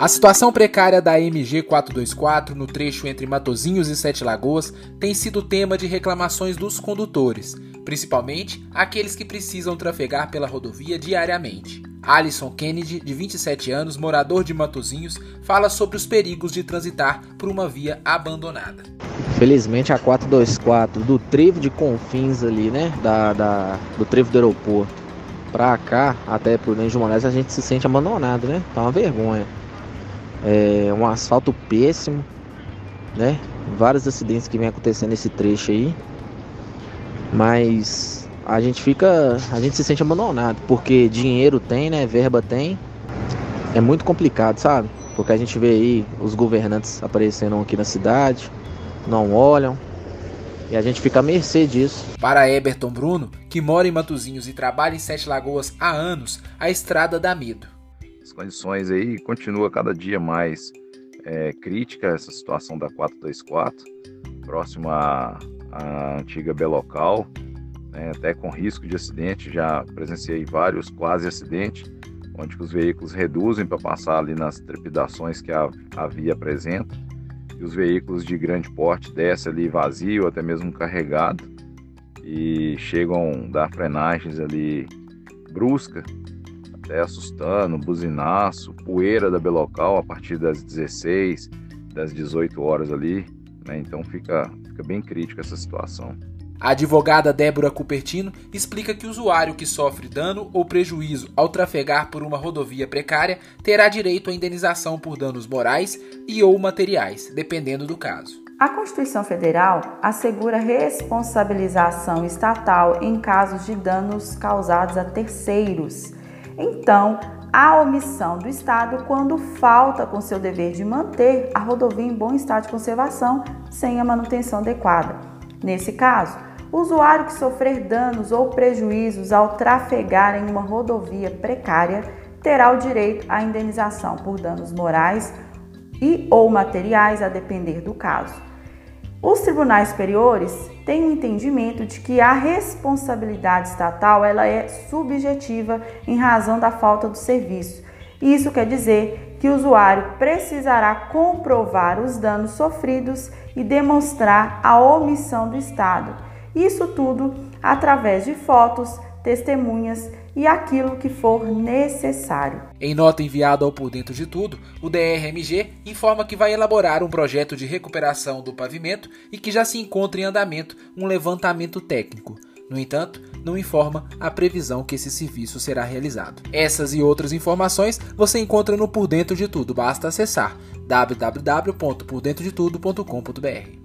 A situação precária da MG 424 no trecho entre Matozinhos e Sete Lagoas tem sido tema de reclamações dos condutores, principalmente aqueles que precisam trafegar pela rodovia diariamente. Alisson Kennedy, de 27 anos, morador de Matozinhos, fala sobre os perigos de transitar por uma via abandonada. Felizmente a 424 do trevo de Confins ali, né, da, da do trevo do aeroporto pra cá, até pro Prudente de Moraes, a gente se sente abandonado, né? Tá uma vergonha. É um asfalto péssimo, né? Vários acidentes que vem acontecendo nesse trecho aí. Mas a gente fica, a gente se sente abandonado, porque dinheiro tem, né? Verba tem. É muito complicado, sabe? Porque a gente vê aí os governantes aparecendo aqui na cidade, não olham, e a gente fica à mercê disso. Para Eberton Bruno, que mora em Matozinhos e trabalha em Sete Lagoas há anos, a estrada dá medo as condições aí continua cada dia mais é, crítica essa situação da 424, próximo à, à antiga Belocal, né, até com risco de acidente, já presenciei vários quase acidentes, onde os veículos reduzem para passar ali nas trepidações que a, a via apresenta, e os veículos de grande porte descem ali vazio, até mesmo carregado, e chegam a dar frenagens ali brusca, até assustando, buzinaço, poeira da Belocal a partir das 16, das 18 horas ali, né? Então fica, fica bem crítica essa situação. A advogada Débora Cupertino explica que o usuário que sofre dano ou prejuízo ao trafegar por uma rodovia precária terá direito à indenização por danos morais e ou materiais, dependendo do caso. A Constituição Federal assegura responsabilização estatal em casos de danos causados a terceiros então, a omissão do Estado quando falta com seu dever de manter a rodovia em bom estado de conservação sem a manutenção adequada. Nesse caso, o usuário que sofrer danos ou prejuízos ao trafegar em uma rodovia precária terá o direito à indenização por danos morais e ou materiais a depender do caso. Os tribunais superiores têm o um entendimento de que a responsabilidade estatal ela é subjetiva em razão da falta do serviço. Isso quer dizer que o usuário precisará comprovar os danos sofridos e demonstrar a omissão do Estado. Isso tudo através de fotos, testemunhas e aquilo que for necessário. Em nota enviada ao Por Dentro de Tudo, o DRMG informa que vai elaborar um projeto de recuperação do pavimento e que já se encontra em andamento um levantamento técnico. No entanto, não informa a previsão que esse serviço será realizado. Essas e outras informações você encontra no Por Dentro de Tudo, basta acessar www.pordentrodetudo.com.br.